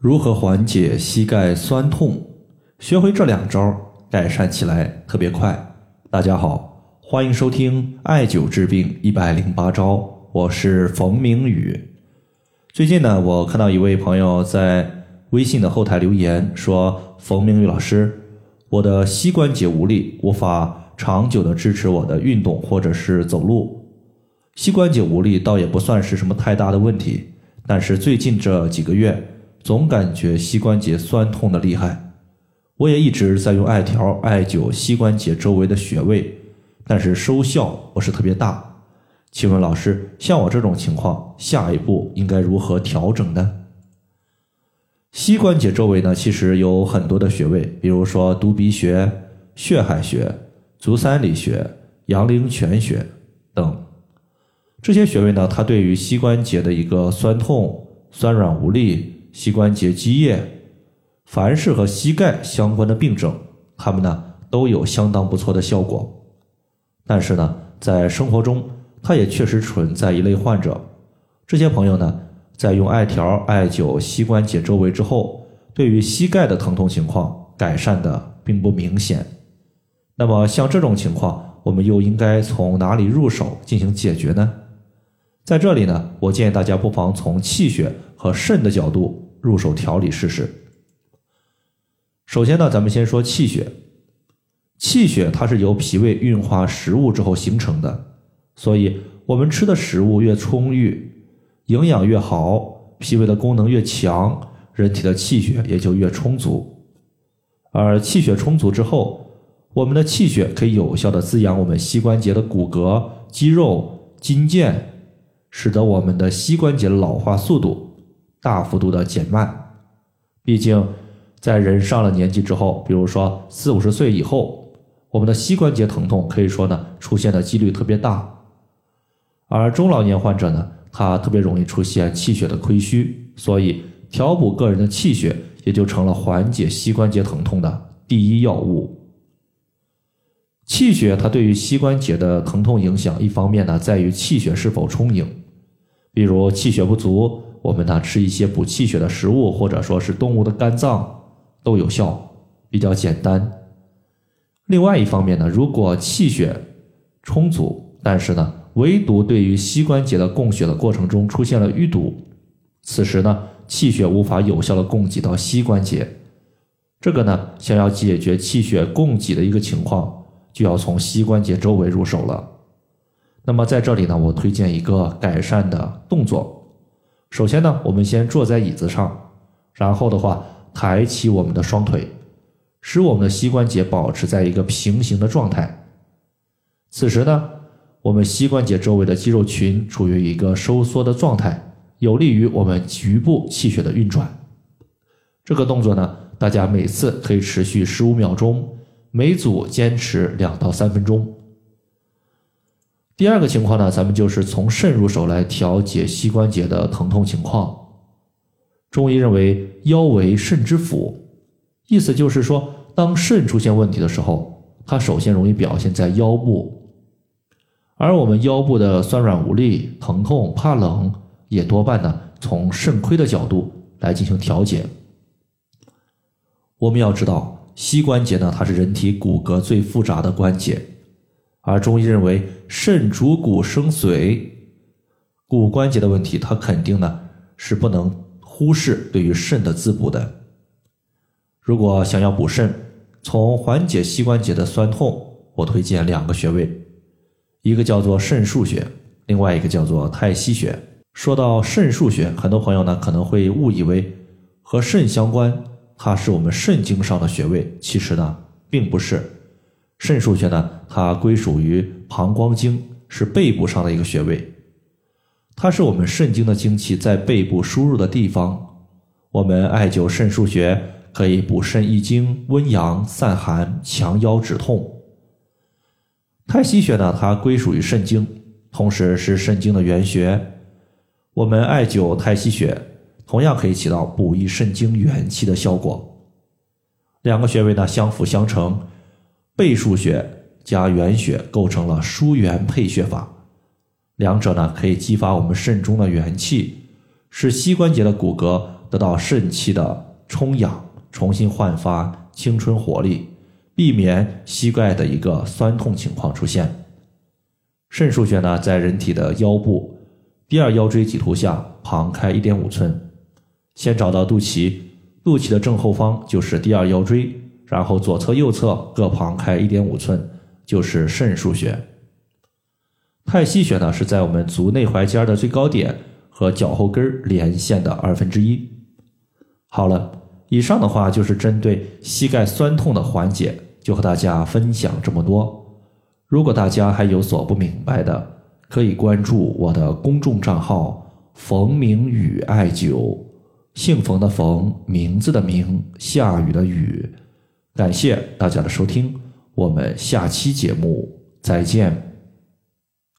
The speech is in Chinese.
如何缓解膝盖酸痛？学会这两招，改善起来特别快。大家好，欢迎收听艾灸治病一百零八招，我是冯明宇。最近呢，我看到一位朋友在微信的后台留言说：“冯明宇老师，我的膝关节无力，无法长久的支持我的运动或者是走路。膝关节无力倒也不算是什么太大的问题，但是最近这几个月。”总感觉膝关节酸痛的厉害，我也一直在用艾条艾灸膝关节周围的穴位，但是收效不是特别大。请问老师，像我这种情况，下一步应该如何调整呢？膝关节周围呢，其实有很多的穴位，比如说犊鼻穴、血海穴、足三里穴、阳陵泉穴等。这些穴位呢，它对于膝关节的一个酸痛、酸软无力。膝关节积液，凡是和膝盖相关的病症，他们呢都有相当不错的效果。但是呢，在生活中，它也确实存在一类患者，这些朋友呢，在用艾条艾灸膝关节周围之后，对于膝盖的疼痛情况改善的并不明显。那么像这种情况，我们又应该从哪里入手进行解决呢？在这里呢，我建议大家不妨从气血和肾的角度入手调理试试。首先呢，咱们先说气血。气血它是由脾胃运化食物之后形成的，所以我们吃的食物越充裕，营养越好，脾胃的功能越强，人体的气血也就越充足。而气血充足之后，我们的气血可以有效的滋养我们膝关节的骨骼、肌肉、筋腱。使得我们的膝关节老化速度大幅度的减慢。毕竟，在人上了年纪之后，比如说四五十岁以后，我们的膝关节疼痛可以说呢出现的几率特别大。而中老年患者呢，他特别容易出现气血的亏虚，所以调补个人的气血也就成了缓解膝关节疼痛的第一要务。气血它对于膝关节的疼痛影响，一方面呢在于气血是否充盈。比如气血不足，我们呢吃一些补气血的食物，或者说是动物的肝脏都有效，比较简单。另外一方面呢，如果气血充足，但是呢唯独对于膝关节的供血的过程中出现了淤堵，此时呢气血无法有效的供给到膝关节，这个呢想要解决气血供给的一个情况，就要从膝关节周围入手了。那么在这里呢，我推荐一个改善的动作。首先呢，我们先坐在椅子上，然后的话抬起我们的双腿，使我们的膝关节保持在一个平行的状态。此时呢，我们膝关节周围的肌肉群处于一个收缩的状态，有利于我们局部气血的运转。这个动作呢，大家每次可以持续十五秒钟，每组坚持两到三分钟。第二个情况呢，咱们就是从肾入手来调节膝关节的疼痛情况。中医认为腰为肾之府，意思就是说，当肾出现问题的时候，它首先容易表现在腰部，而我们腰部的酸软无力、疼痛、怕冷，也多半呢从肾亏的角度来进行调节。我们要知道，膝关节呢，它是人体骨骼最复杂的关节。而中医认为肾主骨生髓，骨关节的问题，它肯定呢是不能忽视对于肾的滋补的。如果想要补肾，从缓解膝关节的酸痛，我推荐两个穴位，一个叫做肾腧穴，另外一个叫做太溪穴。说到肾腧穴，很多朋友呢可能会误以为和肾相关，它是我们肾经上的穴位，其实呢并不是。肾腧穴呢，它归属于膀胱经，是背部上的一个穴位。它是我们肾经的精气在背部输入的地方。我们艾灸肾腧穴，可以补肾益精、温阳、散寒、强腰止痛。太溪穴呢，它归属于肾经，同时是肾经的原穴。我们艾灸太溪穴，同样可以起到补益肾经元气的效果。两个穴位呢，相辅相成。背腧穴加原穴构成了疏元配穴法，两者呢可以激发我们肾中的元气，使膝关节的骨骼得到肾气的充养，重新焕发青春活力，避免膝盖的一个酸痛情况出现。肾腧穴呢，在人体的腰部第二腰椎棘突下旁开一点五寸，先找到肚脐，肚脐的正后方就是第二腰椎，然后左侧、右侧各旁开一点五寸，就是肾腧穴。太溪穴呢，是在我们足内踝尖的最高点和脚后跟连线的二分之一。好了，以上的话就是针对膝盖酸痛的缓解，就和大家分享这么多。如果大家还有所不明白的，可以关注我的公众账号“冯明宇艾灸”，姓冯的冯，名字的名，下雨的雨。感谢大家的收听，我们下期节目再见。